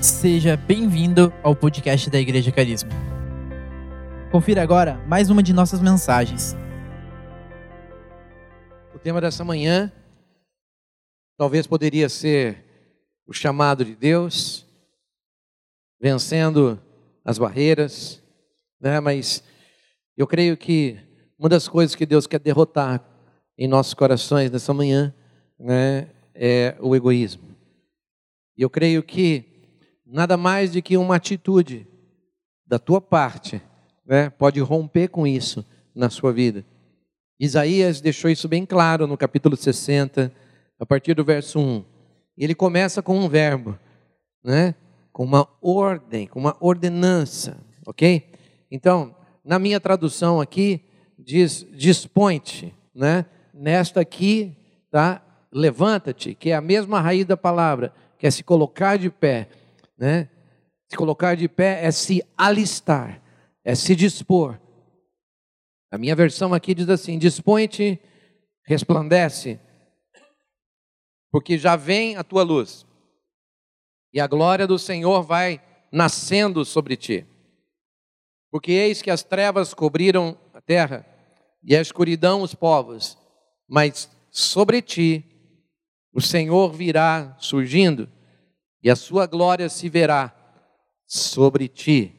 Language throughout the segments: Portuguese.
Seja bem-vindo ao podcast da Igreja Carisma. Confira agora mais uma de nossas mensagens. O tema dessa manhã talvez poderia ser o chamado de Deus, vencendo as barreiras, né? Mas eu creio que uma das coisas que Deus quer derrotar em nossos corações nessa manhã, né, é o egoísmo. E eu creio que nada mais do que uma atitude da tua parte, né, pode romper com isso na sua vida. Isaías deixou isso bem claro no capítulo 60, a partir do verso 1. Ele começa com um verbo, né? com uma ordem, com uma ordenança, ok? Então, na minha tradução aqui, diz dispõe-te, né? Nesta aqui, tá? Levanta-te, que é a mesma raiz da palavra, que é se colocar de pé, né? Se colocar de pé é se alistar, é se dispor. A minha versão aqui diz assim: dispõe-te, resplandece, porque já vem a tua luz, e a glória do Senhor vai nascendo sobre ti. Porque eis que as trevas cobriram a terra, e a escuridão os povos, mas sobre ti o Senhor virá surgindo, e a sua glória se verá sobre ti.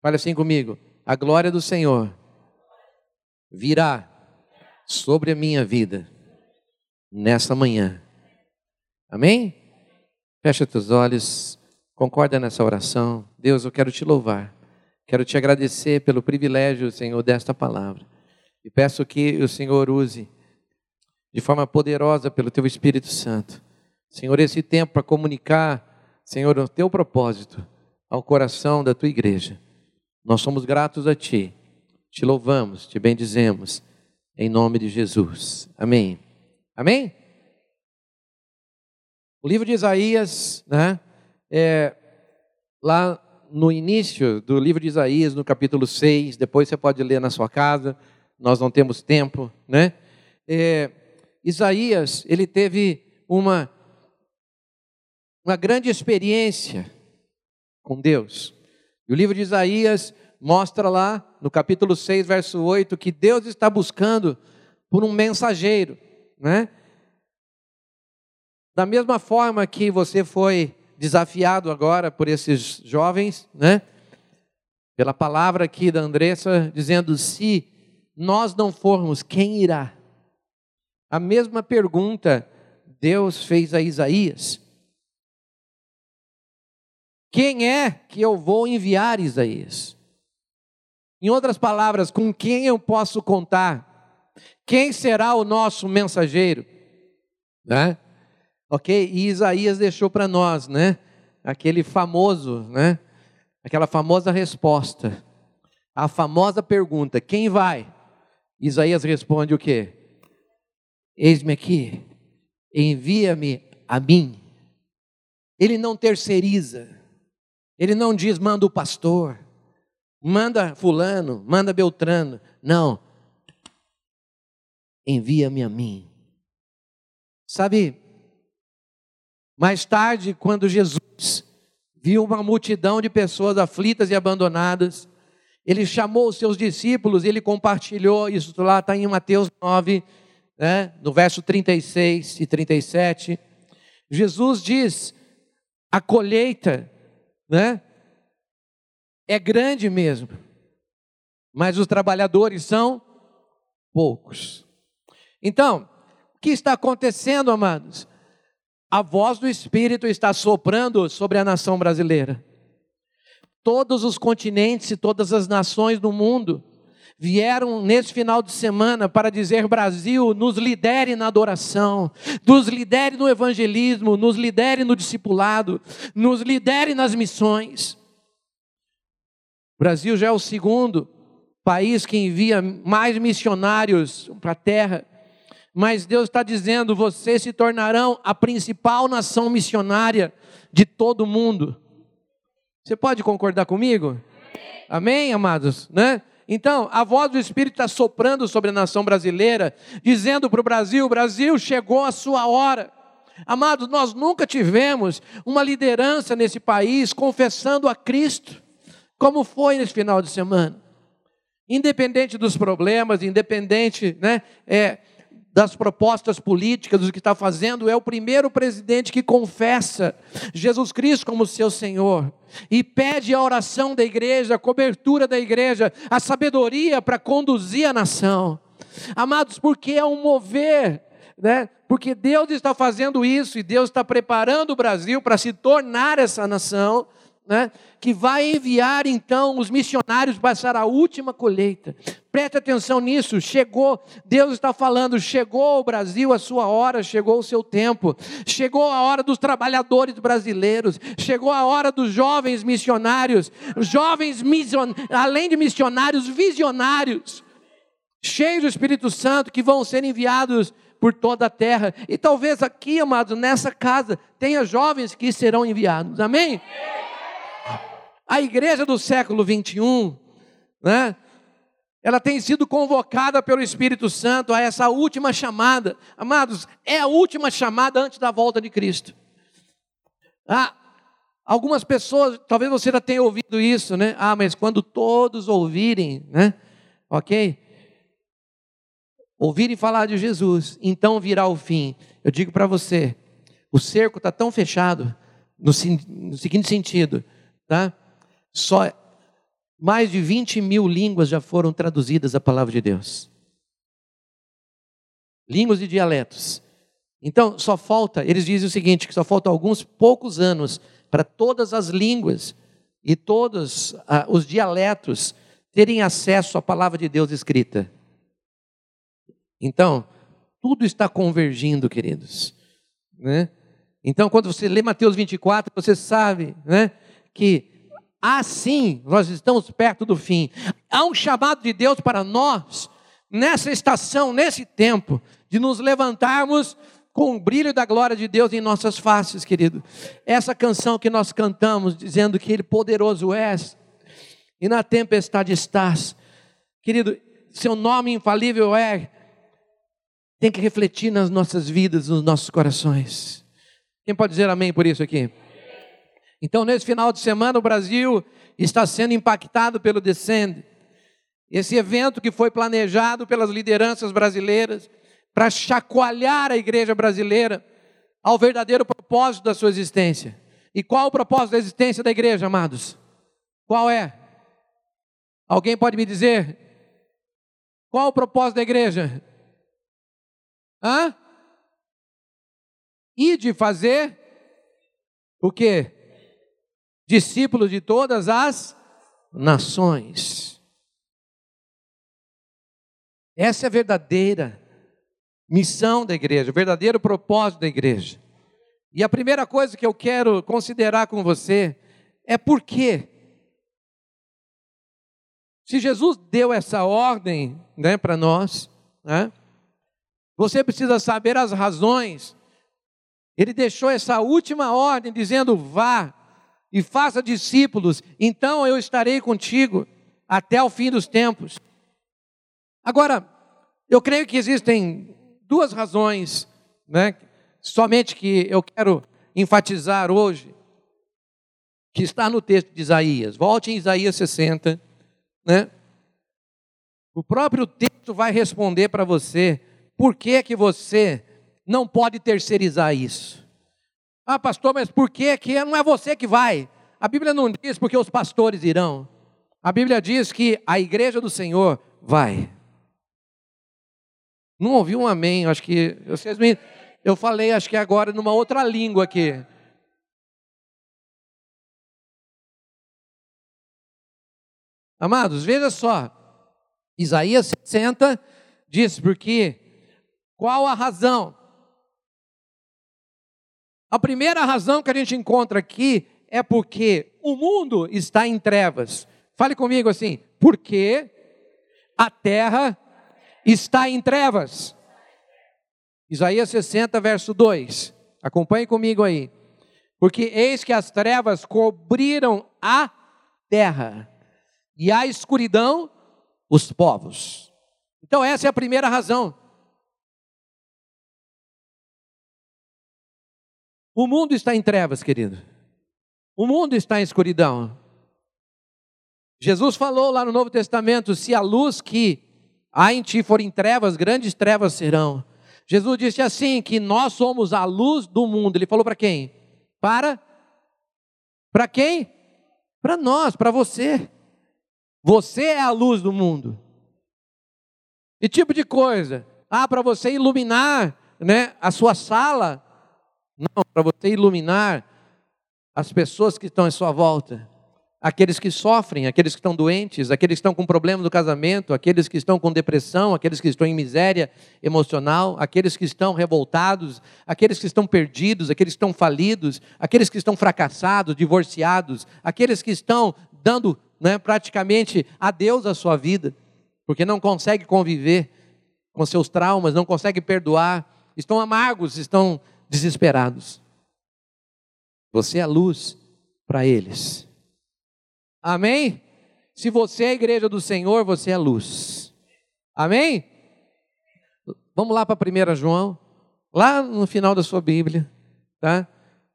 Fale assim comigo: a glória do Senhor virá sobre a minha vida nessa manhã. Amém? Fecha teus olhos, concorda nessa oração. Deus, eu quero te louvar, quero te agradecer pelo privilégio, Senhor, desta palavra. E peço que o Senhor use de forma poderosa pelo teu Espírito Santo. Senhor, esse tempo para comunicar, Senhor, o teu propósito ao coração da tua igreja. Nós somos gratos a ti. Te louvamos, te bendizemos em nome de Jesus. Amém. Amém? O livro de Isaías, né? É, lá no início do livro de Isaías, no capítulo 6, depois você pode ler na sua casa, nós não temos tempo, né? É, Isaías, ele teve uma, uma grande experiência com Deus. E o livro de Isaías mostra lá, no capítulo 6, verso 8, que Deus está buscando por um mensageiro né? Da mesma forma que você foi desafiado agora por esses jovens, né? Pela palavra aqui da Andressa dizendo se nós não formos, quem irá? A mesma pergunta Deus fez a Isaías. Quem é que eu vou enviar, Isaías? Em outras palavras, com quem eu posso contar? Quem será o nosso mensageiro? Né? Ok? E Isaías deixou para nós, né? Aquele famoso, né? Aquela famosa resposta. A famosa pergunta: quem vai? Isaías responde o quê? Eis-me aqui, envia-me a mim. Ele não terceiriza, ele não diz manda o pastor, manda fulano, manda Beltrano. Não, envia-me a mim. Sabe, mais tarde, quando Jesus viu uma multidão de pessoas aflitas e abandonadas, ele chamou os seus discípulos ele compartilhou, isso lá está em Mateus 9, né, no verso 36 e 37. Jesus diz: a colheita né, é grande mesmo, mas os trabalhadores são poucos. Então, o que está acontecendo, amados? A voz do Espírito está soprando sobre a nação brasileira. Todos os continentes e todas as nações do mundo vieram nesse final de semana para dizer: Brasil, nos lidere na adoração, nos lidere no evangelismo, nos lidere no discipulado, nos lidere nas missões. O Brasil já é o segundo país que envia mais missionários para a terra mas Deus está dizendo: vocês se tornarão a principal nação missionária de todo o mundo. Você pode concordar comigo? Amém, amados? Né? Então, a voz do Espírito está soprando sobre a nação brasileira, dizendo para o Brasil: Brasil, chegou a sua hora. Amados, nós nunca tivemos uma liderança nesse país confessando a Cristo, como foi nesse final de semana. Independente dos problemas, independente né, é, das propostas políticas, do que está fazendo, é o primeiro presidente que confessa Jesus Cristo como seu Senhor e pede a oração da igreja, a cobertura da igreja, a sabedoria para conduzir a nação. Amados, porque é um mover né? Porque Deus está fazendo isso e Deus está preparando o Brasil para se tornar essa nação, né? Que vai enviar então os missionários para passar a última colheita. Preste atenção nisso. Chegou, Deus está falando, chegou o Brasil a sua hora, chegou o seu tempo. Chegou a hora dos trabalhadores brasileiros, chegou a hora dos jovens missionários, jovens mission, além de missionários, visionários cheios do Espírito Santo, que vão ser enviados por toda a terra. E talvez aqui, amados, nessa casa, tenha jovens que serão enviados. Amém? A igreja do século 21, né? Ela tem sido convocada pelo Espírito Santo a essa última chamada. Amados, é a última chamada antes da volta de Cristo. Ah, algumas pessoas, talvez você já tenha ouvido isso, né? Ah, mas quando todos ouvirem, né? Ok? ouvirem falar de Jesus, então virá o fim. Eu digo para você, o cerco está tão fechado, no, no, seguinte sentido, tá? Só mais de 20 mil línguas já foram traduzidas a palavra de Deus. Línguas e dialetos. Então, só falta, eles dizem o seguinte, que só faltam alguns poucos anos para todas as línguas e todos ah, os dialetos terem acesso à palavra de Deus escrita. Então, tudo está convergindo, queridos. Né? Então, quando você lê Mateus 24, você sabe né, que assim nós estamos perto do fim. Há um chamado de Deus para nós, nessa estação, nesse tempo, de nos levantarmos com o brilho da glória de Deus em nossas faces, querido. Essa canção que nós cantamos, dizendo que Ele poderoso és, e na tempestade estás. Querido, seu nome infalível é tem que refletir nas nossas vidas, nos nossos corações. Quem pode dizer amém por isso aqui? Então, nesse final de semana, o Brasil está sendo impactado pelo Descende. Esse evento que foi planejado pelas lideranças brasileiras para chacoalhar a igreja brasileira ao verdadeiro propósito da sua existência. E qual o propósito da existência da igreja, amados? Qual é? Alguém pode me dizer? Qual o propósito da igreja? Hã? E de fazer o que? Discípulos de todas as nações. Essa é a verdadeira missão da igreja, o verdadeiro propósito da igreja. E a primeira coisa que eu quero considerar com você é por quê? Se Jesus deu essa ordem né, para nós, né, você precisa saber as razões. Ele deixou essa última ordem dizendo: vá e faça discípulos, então eu estarei contigo até o fim dos tempos. Agora, eu creio que existem duas razões, né, somente que eu quero enfatizar hoje, que está no texto de Isaías. Volte em Isaías 60, né? O próprio texto vai responder para você por que, que você não pode terceirizar isso? Ah, pastor, mas por que, que não é você que vai? A Bíblia não diz porque os pastores irão. A Bíblia diz que a igreja do Senhor vai. Não ouvi um amém, acho que vocês me, eu falei, acho que agora numa outra língua aqui. Amados, veja só. Isaías 60 diz: Porque qual a razão? A primeira razão que a gente encontra aqui é porque o mundo está em trevas. Fale comigo assim, porque a terra está em trevas. Isaías 60, verso 2. Acompanhe comigo aí. Porque eis que as trevas cobriram a terra, e a escuridão os povos. Então, essa é a primeira razão. O mundo está em trevas, querido. O mundo está em escuridão. Jesus falou lá no Novo Testamento: se a luz que há em ti for em trevas, grandes trevas serão. Jesus disse assim: que nós somos a luz do mundo. Ele falou para quem? Para? Para quem? Para nós, para você. Você é a luz do mundo. Que tipo de coisa? Ah, para você iluminar né, a sua sala. Não, para você iluminar as pessoas que estão em sua volta aqueles que sofrem, aqueles que estão doentes, aqueles que estão com problemas no casamento, aqueles que estão com depressão, aqueles que estão em miséria emocional, aqueles que estão revoltados, aqueles que estão perdidos, aqueles que estão falidos, aqueles que estão fracassados, divorciados, aqueles que estão dando né, praticamente adeus à sua vida, porque não conseguem conviver com seus traumas, não conseguem perdoar, estão amargos, estão desesperados. Você é a luz para eles. Amém? Se você é a igreja do Senhor, você é luz. Amém? Vamos lá para 1 João, lá no final da sua Bíblia, tá?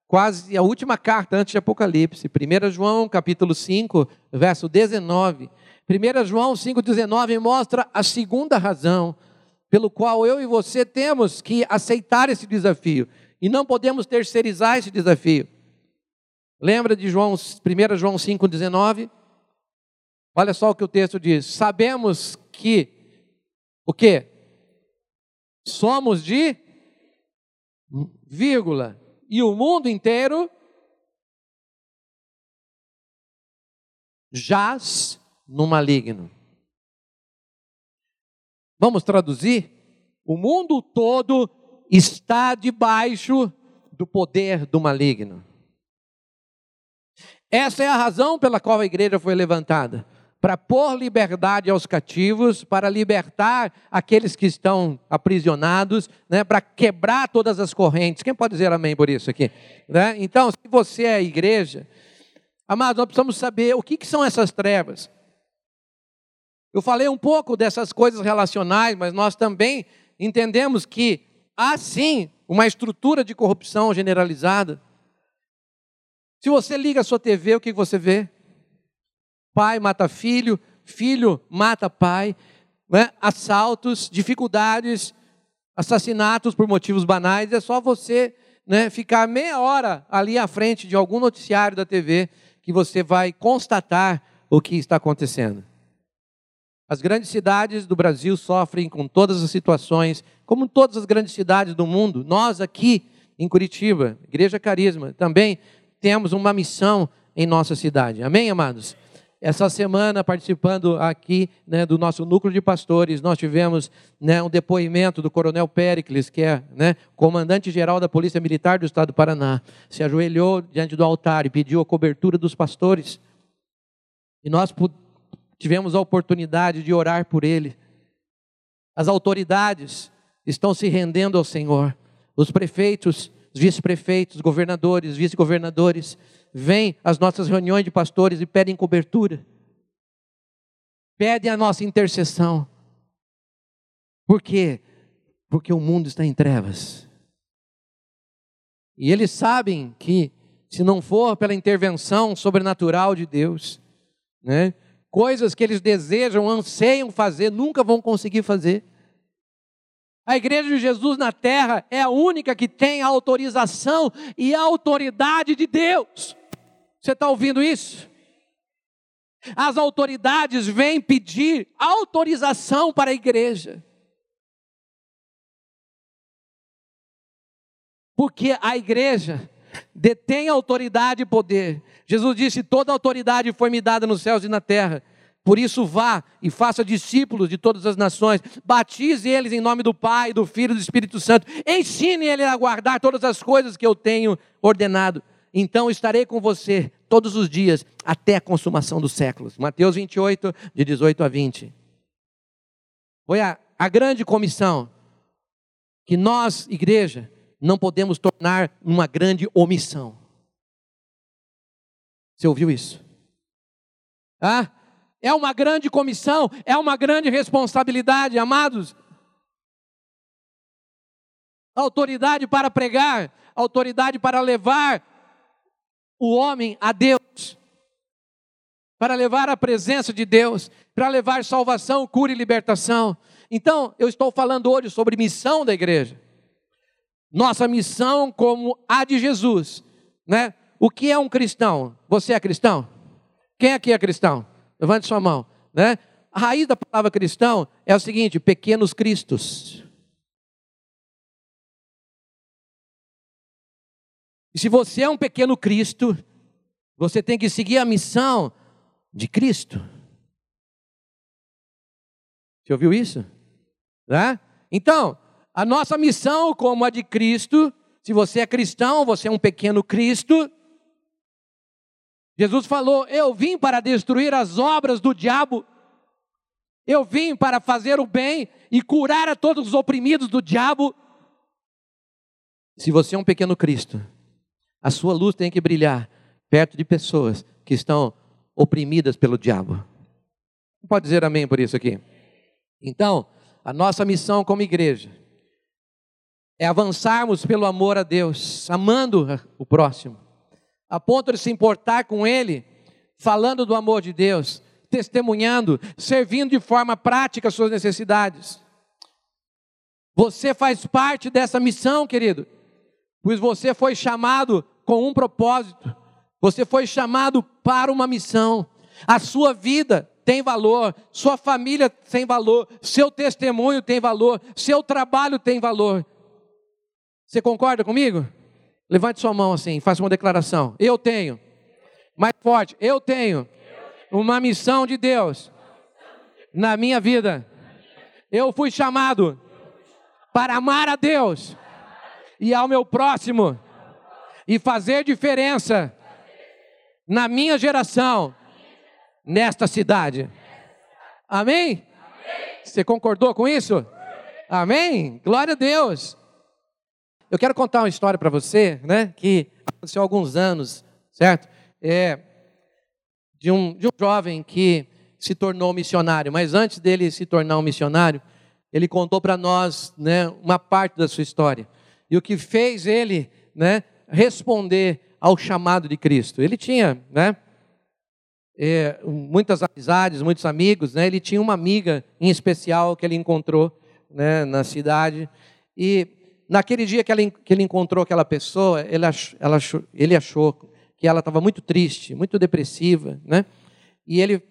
Quase a última carta antes de Apocalipse, 1 João, capítulo 5, verso 19. 1 João 5,19 mostra a segunda razão pelo qual eu e você temos que aceitar esse desafio e não podemos terceirizar esse desafio. Lembra de João, 1 João 5,19? Olha só o que o texto diz. Sabemos que o que? Somos de vírgula. E o mundo inteiro jaz no maligno. Vamos traduzir? O mundo todo está debaixo do poder do maligno. Essa é a razão pela qual a igreja foi levantada para pôr liberdade aos cativos, para libertar aqueles que estão aprisionados, né, para quebrar todas as correntes. Quem pode dizer amém por isso aqui? Né? Então, se você é a igreja, amados, nós precisamos saber o que, que são essas trevas. Eu falei um pouco dessas coisas relacionais, mas nós também entendemos que há sim uma estrutura de corrupção generalizada. Se você liga a sua TV, o que você vê? Pai mata filho, filho mata pai, né? assaltos, dificuldades, assassinatos por motivos banais. É só você né, ficar meia hora ali à frente de algum noticiário da TV que você vai constatar o que está acontecendo. As grandes cidades do Brasil sofrem com todas as situações, como todas as grandes cidades do mundo. Nós aqui em Curitiba, Igreja Carisma, também temos uma missão em nossa cidade. Amém, amados? Essa semana, participando aqui né, do nosso núcleo de pastores, nós tivemos né, um depoimento do coronel Pericles, que é né, comandante-geral da Polícia Militar do Estado do Paraná. Se ajoelhou diante do altar e pediu a cobertura dos pastores. E nós tivemos a oportunidade de orar por ele. As autoridades estão se rendendo ao Senhor. Os prefeitos, os vice-prefeitos, governadores, vice-governadores vêm às nossas reuniões de pastores e pedem cobertura, pedem a nossa intercessão. Por quê? Porque o mundo está em trevas. E eles sabem que, se não for pela intervenção sobrenatural de Deus, né, coisas que eles desejam, anseiam fazer, nunca vão conseguir fazer. A igreja de Jesus na terra é a única que tem a autorização e a autoridade de Deus. Você está ouvindo isso? As autoridades vêm pedir autorização para a igreja. Porque a igreja detém autoridade e poder. Jesus disse: Toda autoridade foi me dada nos céus e na terra. Por isso, vá e faça discípulos de todas as nações, batize eles em nome do Pai, do Filho e do Espírito Santo, ensine eles a guardar todas as coisas que eu tenho ordenado então estarei com você todos os dias até a consumação dos séculos. Mateus 28, de 18 a 20. Foi a, a grande comissão que nós, igreja, não podemos tornar uma grande omissão. Você ouviu isso? Ah, é uma grande comissão, é uma grande responsabilidade, amados. Autoridade para pregar, autoridade para levar o homem a Deus, para levar a presença de Deus, para levar salvação, cura e libertação. Então, eu estou falando hoje sobre missão da igreja. Nossa missão como a de Jesus, né? O que é um cristão? Você é cristão? Quem aqui é cristão? Levante sua mão, né? A raiz da palavra cristão é o seguinte: pequenos cristos. E se você é um pequeno Cristo, você tem que seguir a missão de Cristo. Você ouviu isso? Né? Então, a nossa missão, como a de Cristo, se você é cristão, você é um pequeno Cristo. Jesus falou: Eu vim para destruir as obras do diabo. Eu vim para fazer o bem e curar a todos os oprimidos do diabo. Se você é um pequeno Cristo, a sua luz tem que brilhar perto de pessoas que estão oprimidas pelo diabo. Pode dizer amém por isso aqui? Então, a nossa missão como igreja é avançarmos pelo amor a Deus, amando o próximo, a ponto de se importar com Ele, falando do amor de Deus, testemunhando, servindo de forma prática as suas necessidades. Você faz parte dessa missão, querido pois você foi chamado com um propósito, você foi chamado para uma missão. A sua vida tem valor, sua família tem valor, seu testemunho tem valor, seu trabalho tem valor. Você concorda comigo? Levante sua mão assim, faça uma declaração. Eu tenho, mais forte, eu tenho uma missão de Deus na minha vida. Eu fui chamado para amar a Deus e ao meu próximo e fazer diferença na minha geração, nesta cidade. Amém? Você concordou com isso? Amém? Glória a Deus. Eu quero contar uma história para você, né? Que aconteceu há alguns anos, certo? É de um, de um jovem que se tornou missionário, mas antes dele se tornar um missionário, ele contou para nós, né, uma parte da sua história e o que fez ele né, responder ao chamado de Cristo. Ele tinha né, é, muitas amizades, muitos amigos, né, ele tinha uma amiga em especial que ele encontrou né, na cidade, e naquele dia que, ela, que ele encontrou aquela pessoa, ele achou, ela achou, ele achou que ela estava muito triste, muito depressiva, né? E ele,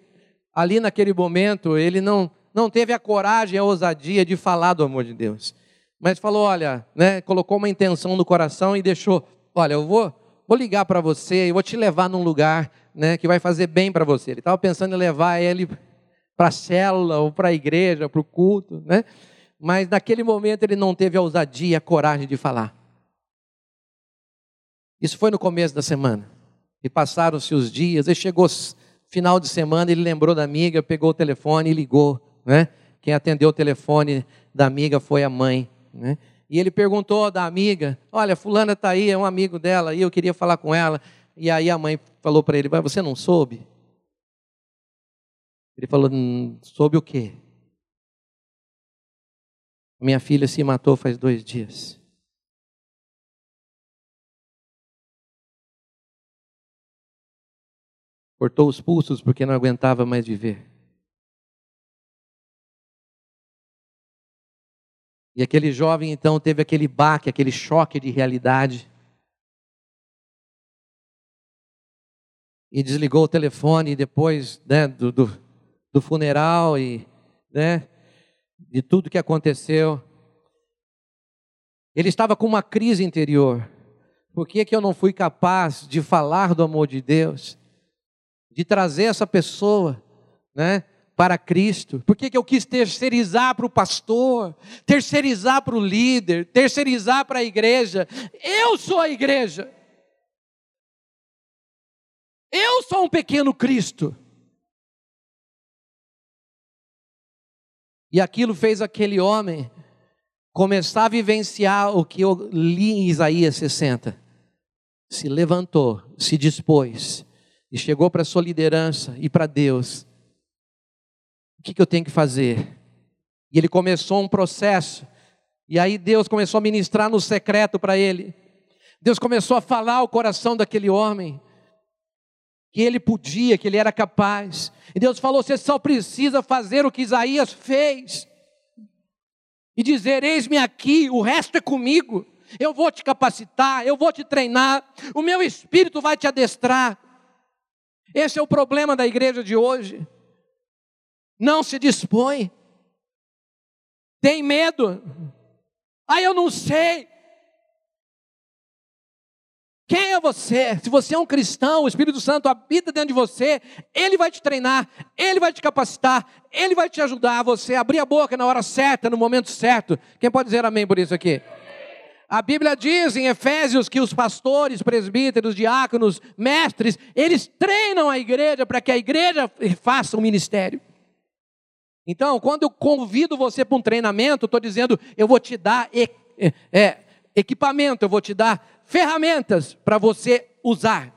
ali naquele momento, ele não, não teve a coragem, a ousadia de falar do amor de Deus mas falou: olha, né, colocou uma intenção no coração e deixou: olha, eu vou, vou ligar para você, eu vou te levar num lugar né, que vai fazer bem para você. Ele estava pensando em levar ele para a célula ou para a igreja, para o culto, né? Mas naquele momento ele não teve a ousadia, a coragem de falar. Isso foi no começo da semana. E passaram-se os dias, e chegou final de semana, ele lembrou da amiga, pegou o telefone e ligou. Né? Quem atendeu o telefone da amiga foi a mãe né? E ele perguntou da amiga: Olha, Fulana está aí, é um amigo dela, e eu queria falar com ela. E aí a mãe falou para ele: Mas você não soube? Ele falou: hum, Soube o quê? Minha filha se matou faz dois dias. Cortou os pulsos porque não aguentava mais viver. E aquele jovem então teve aquele baque, aquele choque de realidade. E desligou o telefone depois né, do, do, do funeral e né, de tudo que aconteceu. Ele estava com uma crise interior. Por que, que eu não fui capaz de falar do amor de Deus? De trazer essa pessoa, né? para Cristo? Por que, que eu quis terceirizar para o pastor, terceirizar para o líder, terceirizar para a igreja? Eu sou a igreja. Eu sou um pequeno Cristo. E aquilo fez aquele homem começar a vivenciar o que eu li em Isaías 60. Se levantou, se dispôs e chegou para a sua liderança e para Deus o que, que eu tenho que fazer? E ele começou um processo. E aí Deus começou a ministrar no secreto para ele. Deus começou a falar ao coração daquele homem que ele podia, que ele era capaz. E Deus falou: você só precisa fazer o que Isaías fez e dizer: Eis-me aqui, o resto é comigo. Eu vou te capacitar, eu vou te treinar, o meu espírito vai te adestrar. Esse é o problema da igreja de hoje. Não se dispõe, tem medo. Ah, eu não sei. Quem é você? Se você é um cristão, o Espírito Santo habita dentro de você, ele vai te treinar, ele vai te capacitar, ele vai te ajudar a você abrir a boca na hora certa, no momento certo. Quem pode dizer amém por isso aqui? A Bíblia diz em Efésios que os pastores, presbíteros, diáconos, mestres, eles treinam a igreja para que a igreja faça um ministério. Então, quando eu convido você para um treinamento, estou dizendo, eu vou te dar é, equipamento, eu vou te dar ferramentas para você usar.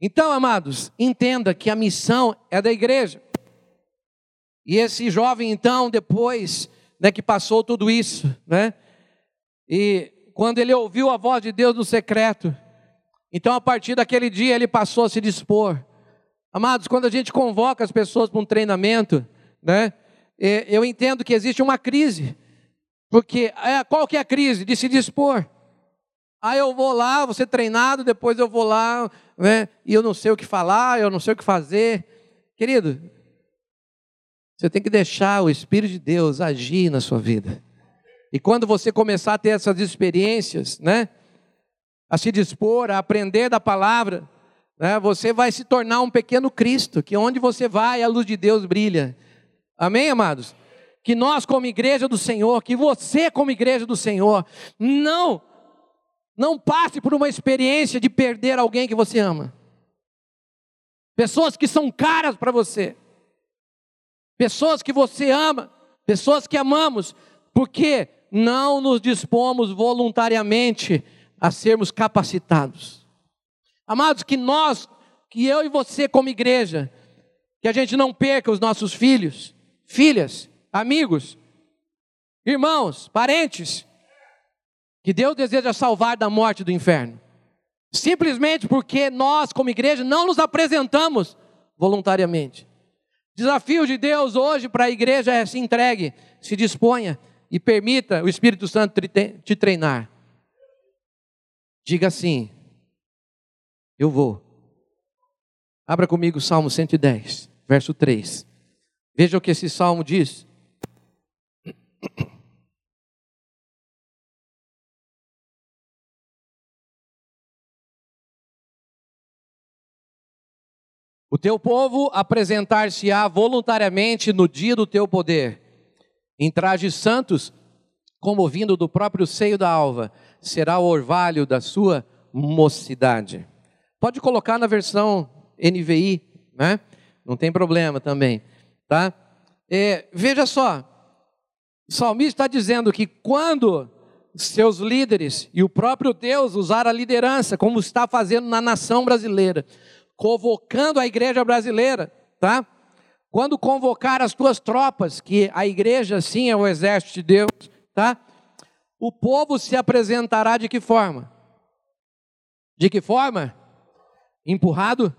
Então, amados, entenda que a missão é da igreja. E esse jovem, então, depois né, que passou tudo isso, né? E quando ele ouviu a voz de Deus no secreto, então a partir daquele dia ele passou a se dispor. Amados, quando a gente convoca as pessoas para um treinamento, né? Eu entendo que existe uma crise porque é, qual que é a crise? De se dispor. Aí eu vou lá, vou ser treinado, depois eu vou lá, né, e eu não sei o que falar, eu não sei o que fazer. Querido, você tem que deixar o Espírito de Deus agir na sua vida. E quando você começar a ter essas experiências, né, a se dispor, a aprender da palavra, né, você vai se tornar um pequeno Cristo, que onde você vai, a luz de Deus brilha. Amém, amados? Que nós, como igreja do Senhor, que você, como igreja do Senhor, não, não passe por uma experiência de perder alguém que você ama. Pessoas que são caras para você, pessoas que você ama, pessoas que amamos, porque não nos dispomos voluntariamente a sermos capacitados. Amados, que nós, que eu e você, como igreja, que a gente não perca os nossos filhos, filhas, amigos, irmãos, parentes, que Deus deseja salvar da morte do inferno. Simplesmente porque nós, como igreja, não nos apresentamos voluntariamente. Desafio de Deus hoje para a igreja é se entregue, se disponha e permita o Espírito Santo te treinar. Diga assim: Eu vou. Abra comigo o Salmo 110, verso 3. Veja o que esse salmo diz. O teu povo apresentar-se-á voluntariamente no dia do teu poder, em trajes santos, como vindo do próprio seio da alva, será o orvalho da sua mocidade. Pode colocar na versão NVI, né? Não tem problema também, tá? É, veja só, o salmista está dizendo que quando seus líderes e o próprio Deus usar a liderança, como está fazendo na nação brasileira, convocando a igreja brasileira, tá? Quando convocar as tuas tropas, que a igreja sim é o exército de Deus, tá? O povo se apresentará de que forma? De que forma? Empurrado?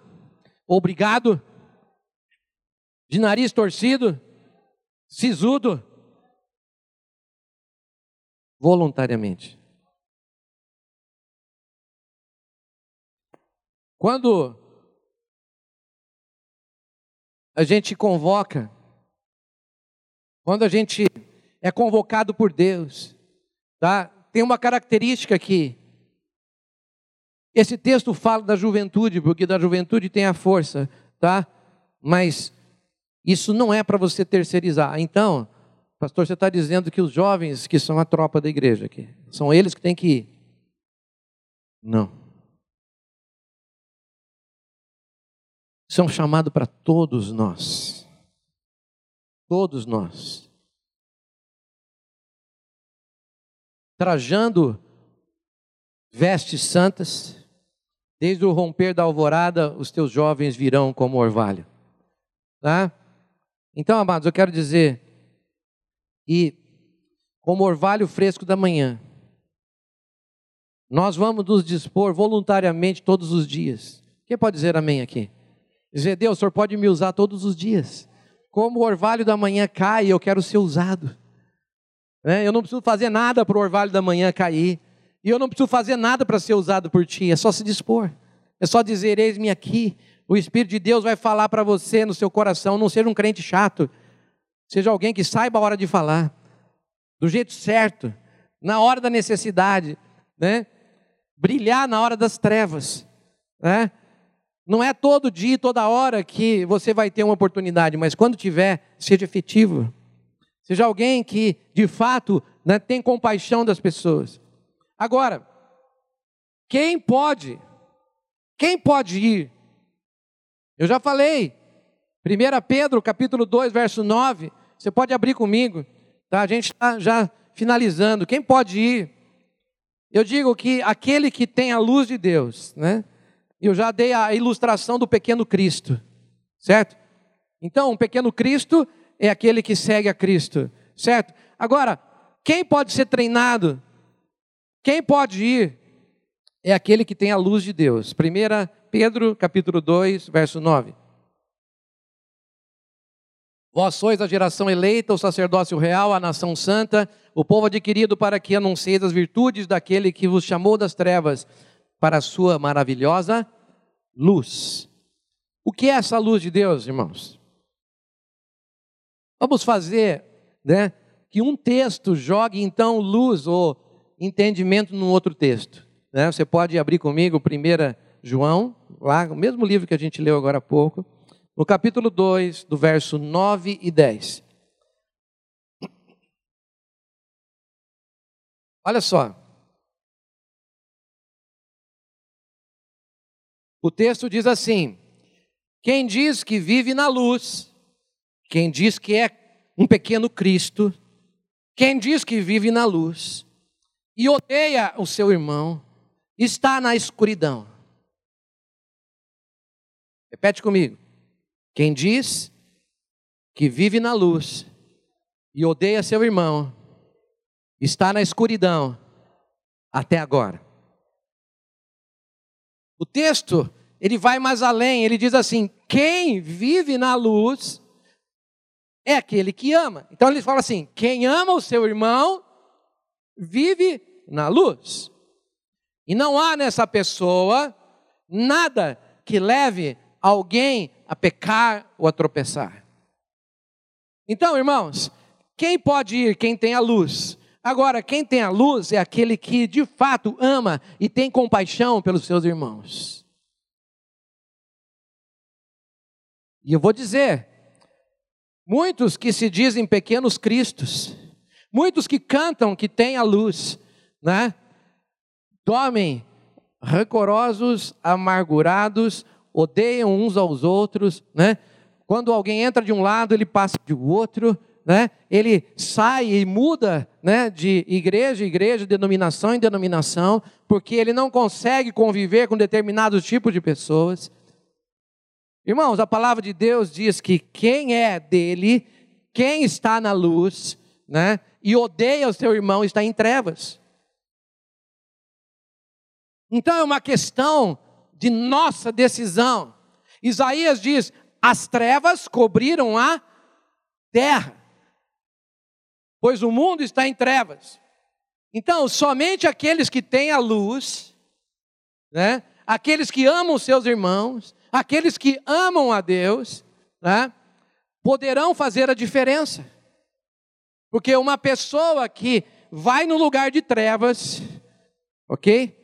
Obrigado? De nariz torcido? Sisudo? Voluntariamente. Quando a gente convoca, quando a gente é convocado por Deus, tá? Tem uma característica aqui. Esse texto fala da juventude, porque da juventude tem a força, tá? Mas isso não é para você terceirizar. Então, pastor, você está dizendo que os jovens que são a tropa da igreja aqui, são eles que têm que ir. Não. Isso é um chamado para todos nós. Todos nós. Trajando vestes santas, desde o romper da alvorada, os teus jovens virão como orvalho. Tá? Então, amados, eu quero dizer, e como orvalho fresco da manhã, nós vamos nos dispor voluntariamente todos os dias. Quem pode dizer amém aqui? Dizer, Deus, o Senhor pode me usar todos os dias. Como o orvalho da manhã cai, eu quero ser usado. É, eu não preciso fazer nada para o orvalho da manhã cair. E eu não preciso fazer nada para ser usado por ti. É só se dispor. É só dizer: Eis-me aqui. O Espírito de Deus vai falar para você no seu coração. Não seja um crente chato. Seja alguém que saiba a hora de falar. Do jeito certo. Na hora da necessidade. Né? Brilhar na hora das trevas. Né? Não é todo dia, toda hora que você vai ter uma oportunidade, mas quando tiver, seja efetivo. Seja alguém que, de fato, né, tem compaixão das pessoas. Agora, quem pode, quem pode ir? Eu já falei, 1 Pedro, capítulo 2, verso 9, você pode abrir comigo, tá? A gente está já finalizando. Quem pode ir? Eu digo que aquele que tem a luz de Deus, né? Eu já dei a ilustração do pequeno Cristo, certo? Então, um pequeno Cristo é aquele que segue a Cristo, certo? Agora, quem pode ser treinado? Quem pode ir? É aquele que tem a luz de Deus. 1 Pedro, capítulo 2, verso 9. Vós sois a geração eleita, o sacerdócio real, a nação santa, o povo adquirido para que anuncieis as virtudes daquele que vos chamou das trevas para a sua maravilhosa luz. O que é essa luz de Deus, irmãos? Vamos fazer, né, que um texto jogue então luz ou entendimento num outro texto. Né? Você pode abrir comigo 1 João, lá, o mesmo livro que a gente leu agora há pouco, no capítulo 2, do verso 9 e 10. Olha só, O texto diz assim: quem diz que vive na luz, quem diz que é um pequeno Cristo, quem diz que vive na luz e odeia o seu irmão, está na escuridão. Repete comigo. Quem diz que vive na luz e odeia seu irmão, está na escuridão até agora. O texto, ele vai mais além, ele diz assim: quem vive na luz é aquele que ama. Então ele fala assim: quem ama o seu irmão vive na luz. E não há nessa pessoa nada que leve alguém a pecar ou a tropeçar. Então, irmãos, quem pode ir? Quem tem a luz. Agora, quem tem a luz é aquele que de fato ama e tem compaixão pelos seus irmãos. E eu vou dizer, muitos que se dizem pequenos cristos, muitos que cantam que têm a luz, né? Dormem rancorosos, amargurados, odeiam uns aos outros, né? Quando alguém entra de um lado, ele passa de outro, né, ele sai e muda né, de igreja em igreja, denominação em denominação, porque ele não consegue conviver com determinados tipos de pessoas. Irmãos, a palavra de Deus diz que quem é dele, quem está na luz, né, e odeia o seu irmão, está em trevas. Então é uma questão de nossa decisão. Isaías diz: as trevas cobriram a terra pois o mundo está em trevas. Então, somente aqueles que têm a luz, né? aqueles que amam seus irmãos, aqueles que amam a Deus, né? poderão fazer a diferença. Porque uma pessoa que vai no lugar de trevas, ok?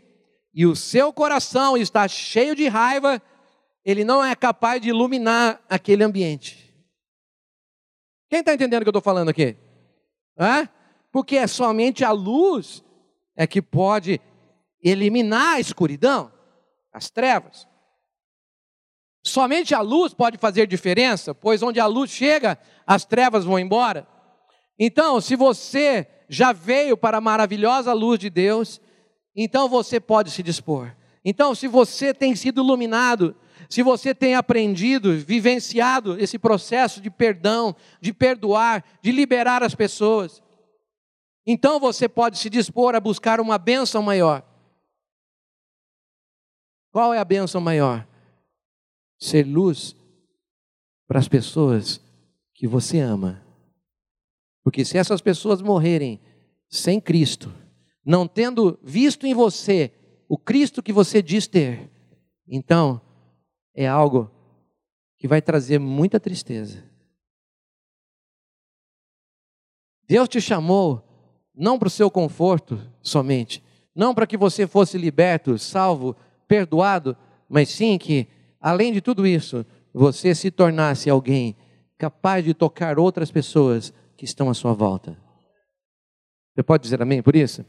E o seu coração está cheio de raiva, ele não é capaz de iluminar aquele ambiente. Quem está entendendo o que eu estou falando aqui? Hã? Porque é somente a luz é que pode eliminar a escuridão, as trevas. Somente a luz pode fazer diferença, pois onde a luz chega, as trevas vão embora. Então, se você já veio para a maravilhosa luz de Deus, então você pode se dispor. Então, se você tem sido iluminado, se você tem aprendido, vivenciado esse processo de perdão, de perdoar, de liberar as pessoas, então você pode se dispor a buscar uma bênção maior. Qual é a bênção maior? Ser luz para as pessoas que você ama. Porque se essas pessoas morrerem sem Cristo, não tendo visto em você o Cristo que você diz ter, então é algo que vai trazer muita tristeza. Deus te chamou não para o seu conforto somente, não para que você fosse liberto, salvo, perdoado, mas sim que, além de tudo isso, você se tornasse alguém capaz de tocar outras pessoas que estão à sua volta. Você pode dizer amém por isso?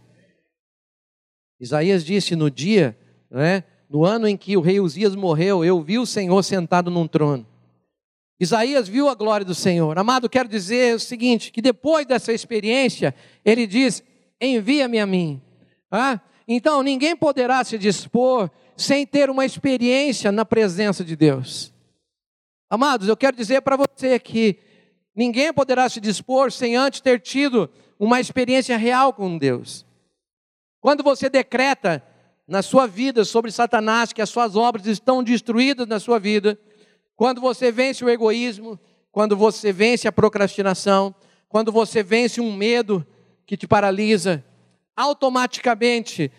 Isaías disse no dia, né, no ano em que o rei Uzias morreu, eu vi o Senhor sentado num trono. Isaías viu a glória do Senhor. Amado, quero dizer o seguinte: que depois dessa experiência, ele diz: envia-me a mim. Ah? Então, ninguém poderá se dispor sem ter uma experiência na presença de Deus. Amados, eu quero dizer para você que ninguém poderá se dispor sem antes ter tido uma experiência real com Deus. Quando você decreta na sua vida sobre Satanás que as suas obras estão destruídas na sua vida, quando você vence o egoísmo, quando você vence a procrastinação, quando você vence um medo que te paralisa, automaticamente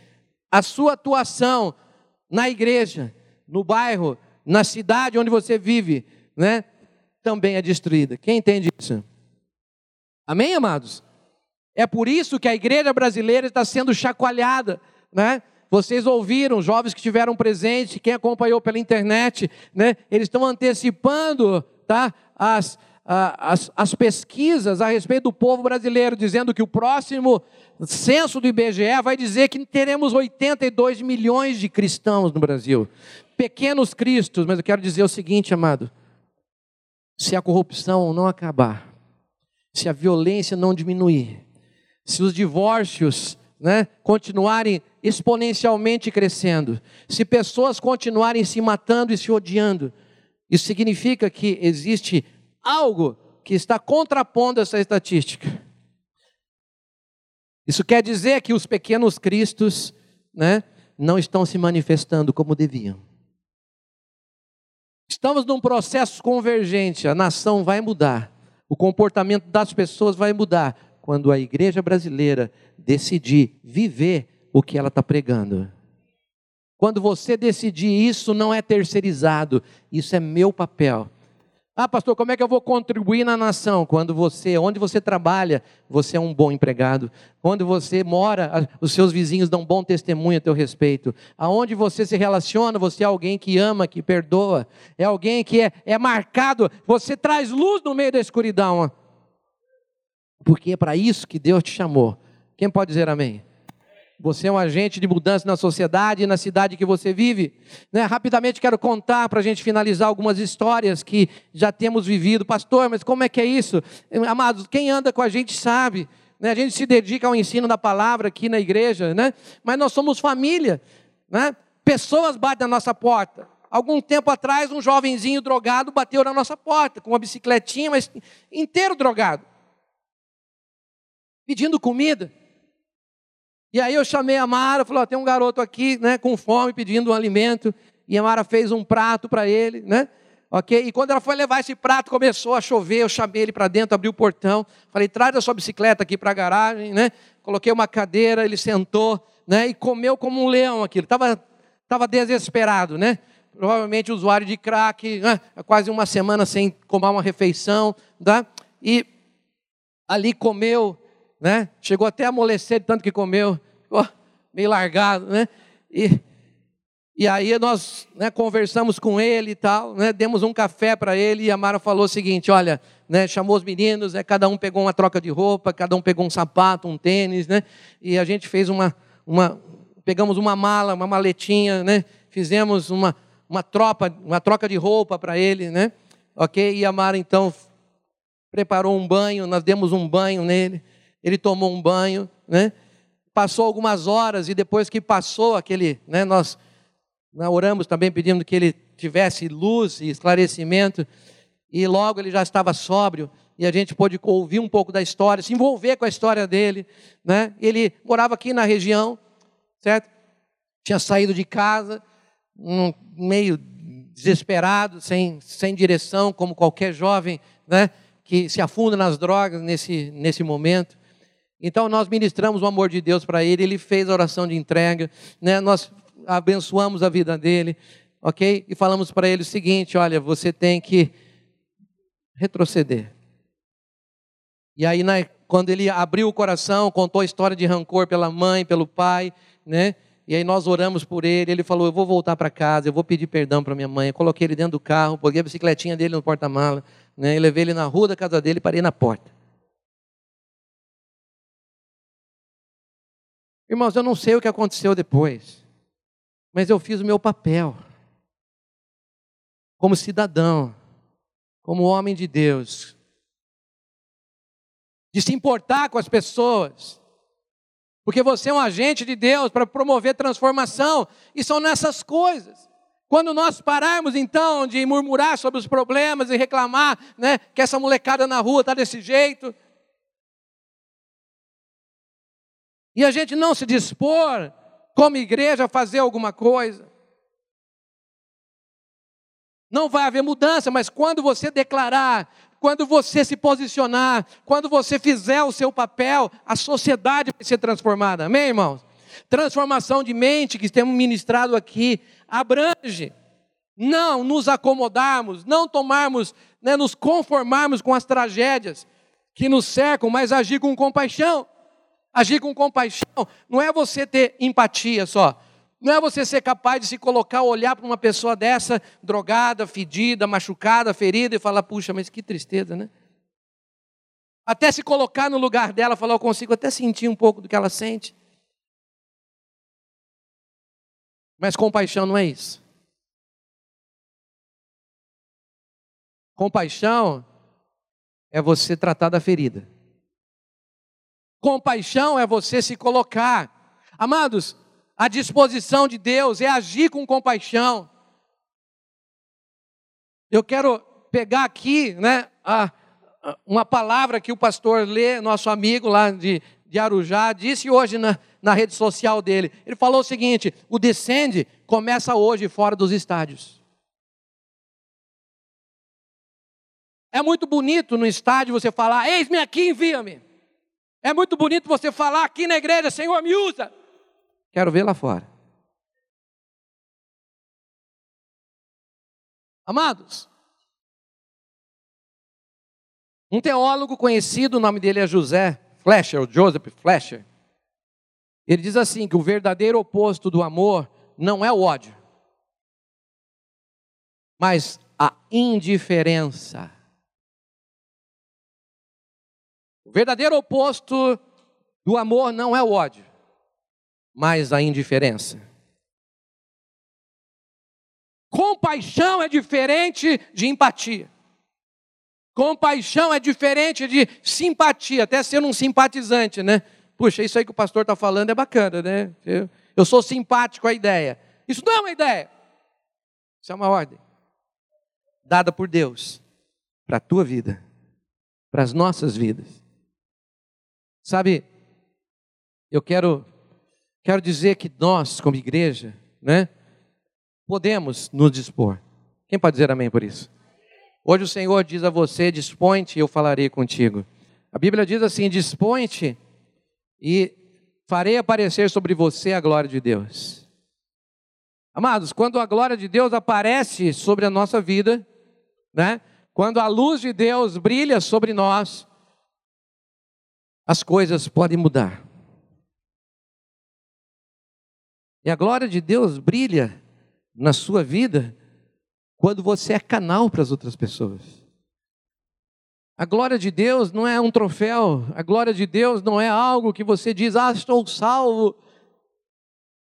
a sua atuação na igreja, no bairro, na cidade onde você vive, né, também é destruída. Quem entende isso? Amém, amados? É por isso que a igreja brasileira está sendo chacoalhada, né? Vocês ouviram, jovens que tiveram presente, quem acompanhou pela internet, né? Eles estão antecipando, tá? As, as, as pesquisas a respeito do povo brasileiro, dizendo que o próximo censo do IBGE vai dizer que teremos 82 milhões de cristãos no Brasil. Pequenos cristos, mas eu quero dizer o seguinte, amado: se a corrupção não acabar, se a violência não diminuir, se os divórcios né, continuarem exponencialmente crescendo, se pessoas continuarem se matando e se odiando, isso significa que existe algo que está contrapondo essa estatística. Isso quer dizer que os pequenos cristos né, não estão se manifestando como deviam. Estamos num processo convergente, a nação vai mudar, o comportamento das pessoas vai mudar quando a igreja brasileira decidir viver o que ela está pregando. Quando você decidir isso, não é terceirizado, isso é meu papel. Ah, pastor, como é que eu vou contribuir na nação? Quando você, onde você trabalha, você é um bom empregado. Onde você mora, os seus vizinhos dão bom testemunho a teu respeito. Aonde você se relaciona, você é alguém que ama, que perdoa. É alguém que é, é marcado. Você traz luz no meio da escuridão. Porque é para isso que Deus te chamou. Quem pode dizer amém? Você é um agente de mudança na sociedade e na cidade que você vive. Né? Rapidamente quero contar para a gente finalizar algumas histórias que já temos vivido. Pastor, mas como é que é isso? Amados, quem anda com a gente sabe. Né? A gente se dedica ao ensino da palavra aqui na igreja, né? mas nós somos família. Né? Pessoas batem na nossa porta. Algum tempo atrás, um jovenzinho drogado bateu na nossa porta, com uma bicicletinha, mas inteiro drogado, pedindo comida. E aí eu chamei a Mara, falou, tem um garoto aqui, né, com fome, pedindo um alimento, e a Mara fez um prato para ele, né? Ok? E quando ela foi levar esse prato, começou a chover, eu chamei ele para dentro, abri o portão, falei, traz a sua bicicleta aqui para a garagem, né? Coloquei uma cadeira, ele sentou, né? E comeu como um leão aquilo. Tava, tava desesperado, né? Provavelmente usuário de crack, né? quase uma semana sem comer uma refeição, tá? E ali comeu, né? Chegou até a amolecer de tanto que comeu, ficou meio largado, né? E, e aí nós né, conversamos com ele e tal, né? Demos um café para ele e a Mara falou o seguinte, olha, né, chamou os meninos, né, cada um pegou uma troca de roupa, cada um pegou um sapato, um tênis, né? E a gente fez uma, uma pegamos uma mala, uma maletinha, né? Fizemos uma, uma tropa, uma troca de roupa para ele, né? Ok? E a Mara então preparou um banho, nós demos um banho nele ele tomou um banho, né? Passou algumas horas e depois que passou aquele, né, nós, nós oramos também pedindo que ele tivesse luz e esclarecimento e logo ele já estava sóbrio e a gente pôde ouvir um pouco da história, se envolver com a história dele, né? Ele morava aqui na região, certo? Tinha saído de casa, um, meio desesperado, sem, sem direção, como qualquer jovem né, que se afunda nas drogas nesse, nesse momento. Então nós ministramos o amor de Deus para ele, ele fez a oração de entrega, né, nós abençoamos a vida dele, ok? E falamos para ele o seguinte: olha, você tem que retroceder. E aí, na, quando ele abriu o coração, contou a história de rancor pela mãe, pelo pai, né? E aí nós oramos por ele, ele falou: Eu vou voltar para casa, eu vou pedir perdão para minha mãe. Eu coloquei ele dentro do carro, peguei a bicicletinha dele no porta-mala, né? E levei ele na rua da casa dele e parei na porta. Irmãos, eu não sei o que aconteceu depois, mas eu fiz o meu papel como cidadão, como homem de Deus, de se importar com as pessoas, porque você é um agente de Deus para promover transformação, e são nessas coisas. Quando nós pararmos então de murmurar sobre os problemas e reclamar né, que essa molecada na rua está desse jeito, e a gente não se dispor, como igreja, a fazer alguma coisa, não vai haver mudança, mas quando você declarar, quando você se posicionar, quando você fizer o seu papel, a sociedade vai ser transformada. Amém, irmãos? Transformação de mente que temos ministrado aqui abrange não nos acomodarmos, não tomarmos, né, nos conformarmos com as tragédias que nos cercam, mas agir com compaixão. Agir com compaixão não é você ter empatia só, não é você ser capaz de se colocar, olhar para uma pessoa dessa, drogada, fedida, machucada, ferida, e falar, puxa, mas que tristeza, né? Até se colocar no lugar dela, falar, eu consigo até sentir um pouco do que ela sente. Mas compaixão não é isso. Compaixão é você tratar da ferida. Compaixão é você se colocar. Amados, a disposição de Deus é agir com compaixão. Eu quero pegar aqui, né, a, a, uma palavra que o pastor Lê, nosso amigo lá de, de Arujá, disse hoje na, na rede social dele. Ele falou o seguinte: o descende começa hoje fora dos estádios. É muito bonito no estádio você falar: eis-me aqui, envia-me. É muito bonito você falar aqui na igreja: Senhor, me usa. Quero ver lá fora. Amados, um teólogo conhecido, o nome dele é José Fletcher, ou Joseph Fletcher. Ele diz assim: que o verdadeiro oposto do amor não é o ódio, mas a indiferença. O verdadeiro oposto do amor não é o ódio, mas a indiferença. Compaixão é diferente de empatia. Compaixão é diferente de simpatia, até ser um simpatizante, né? Puxa, isso aí que o pastor está falando é bacana, né? Eu, eu sou simpático à ideia. Isso não é uma ideia. Isso é uma ordem dada por Deus para a tua vida, para as nossas vidas. Sabe, eu quero Quero dizer que nós, como igreja, né, podemos nos dispor. Quem pode dizer amém por isso? Hoje o Senhor diz a você: dispõe-te e eu falarei contigo. A Bíblia diz assim: dispõe-te e farei aparecer sobre você a glória de Deus. Amados, quando a glória de Deus aparece sobre a nossa vida, né? Quando a luz de Deus brilha sobre nós, as coisas podem mudar. E a glória de Deus brilha na sua vida quando você é canal para as outras pessoas. A glória de Deus não é um troféu, a glória de Deus não é algo que você diz, ah, estou salvo.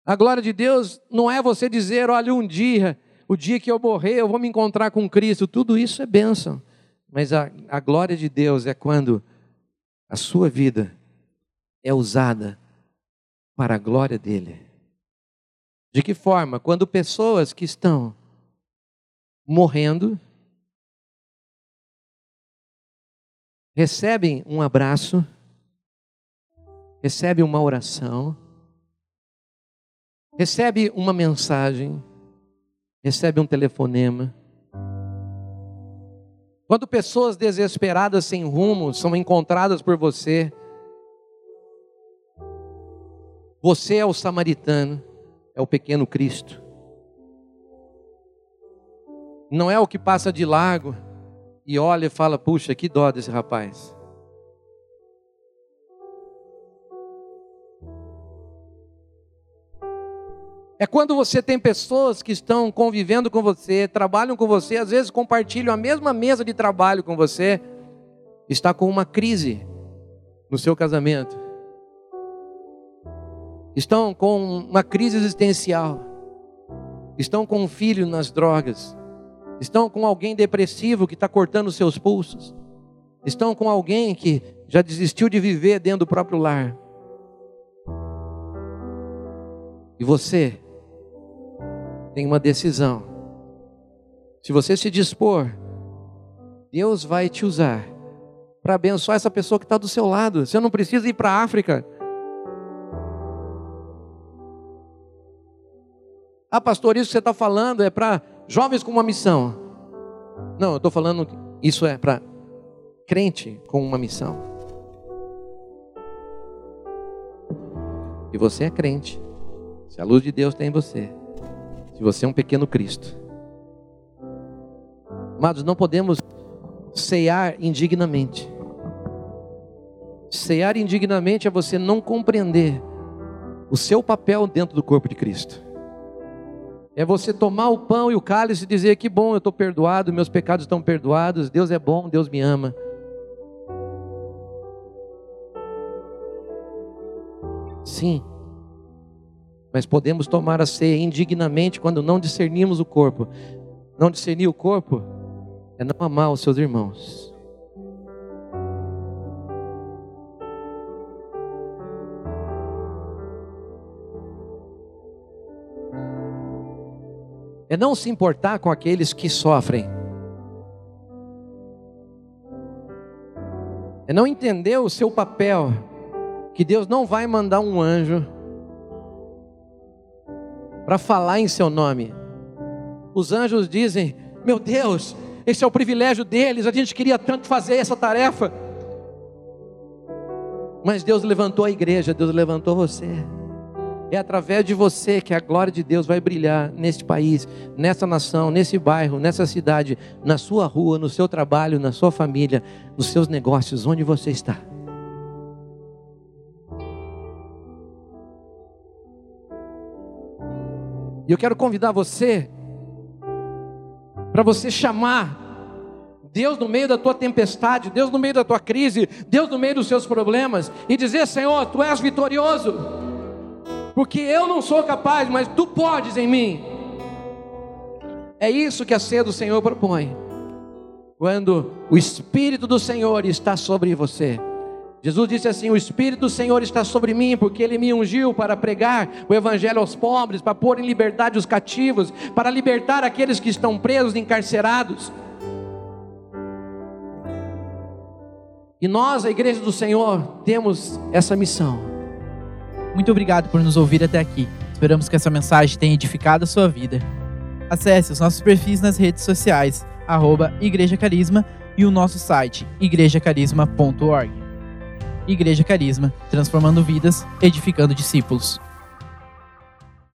A glória de Deus não é você dizer, olha, um dia, o dia que eu morrer, eu vou me encontrar com Cristo. Tudo isso é bênção. Mas a, a glória de Deus é quando a sua vida é usada para a glória dEle. De que forma? Quando pessoas que estão morrendo recebem um abraço, recebem uma oração, recebem uma mensagem, recebe um telefonema. Quando pessoas desesperadas sem rumo são encontradas por você, você é o samaritano, é o pequeno Cristo. Não é o que passa de largo e olha e fala: puxa, que dó desse rapaz. É quando você tem pessoas que estão convivendo com você, trabalham com você, às vezes compartilham a mesma mesa de trabalho com você, está com uma crise no seu casamento, estão com uma crise existencial, estão com um filho nas drogas, estão com alguém depressivo que está cortando seus pulsos, estão com alguém que já desistiu de viver dentro do próprio lar. E você tem uma decisão. Se você se dispor, Deus vai te usar para abençoar essa pessoa que está do seu lado. Você não precisa ir para a África. Ah, pastor, isso que você está falando é para jovens com uma missão. Não, eu estou falando, isso é para crente com uma missão. E você é crente. Se a luz de Deus tem em você que você é um pequeno Cristo. Amados, não podemos ceiar indignamente. Ceiar indignamente é você não compreender o seu papel dentro do corpo de Cristo. É você tomar o pão e o cálice e dizer: Que bom, eu estou perdoado, meus pecados estão perdoados, Deus é bom, Deus me ama. Sim, mas podemos tomar a ceia indignamente quando não discernimos o corpo. Não discernir o corpo é não amar os seus irmãos. É não se importar com aqueles que sofrem. É não entender o seu papel, que Deus não vai mandar um anjo para falar em seu nome. Os anjos dizem: Meu Deus, esse é o privilégio deles, a gente queria tanto fazer essa tarefa. Mas Deus levantou a igreja, Deus levantou você. É através de você que a glória de Deus vai brilhar neste país, nessa nação, nesse bairro, nessa cidade, na sua rua, no seu trabalho, na sua família, nos seus negócios, onde você está. E eu quero convidar você para você chamar Deus no meio da tua tempestade, Deus no meio da tua crise, Deus no meio dos seus problemas e dizer: Senhor, tu és vitorioso, porque eu não sou capaz, mas tu podes em mim. É isso que a ceia do Senhor propõe. Quando o Espírito do Senhor está sobre você. Jesus disse assim: O Espírito do Senhor está sobre mim, porque Ele me ungiu para pregar o Evangelho aos pobres, para pôr em liberdade os cativos, para libertar aqueles que estão presos, encarcerados. E nós, a Igreja do Senhor, temos essa missão. Muito obrigado por nos ouvir até aqui. Esperamos que essa mensagem tenha edificado a sua vida. Acesse os nossos perfis nas redes sociais, arroba Igreja Carisma, e o nosso site, igrejacarisma.org. Igreja Carisma, transformando vidas, edificando discípulos.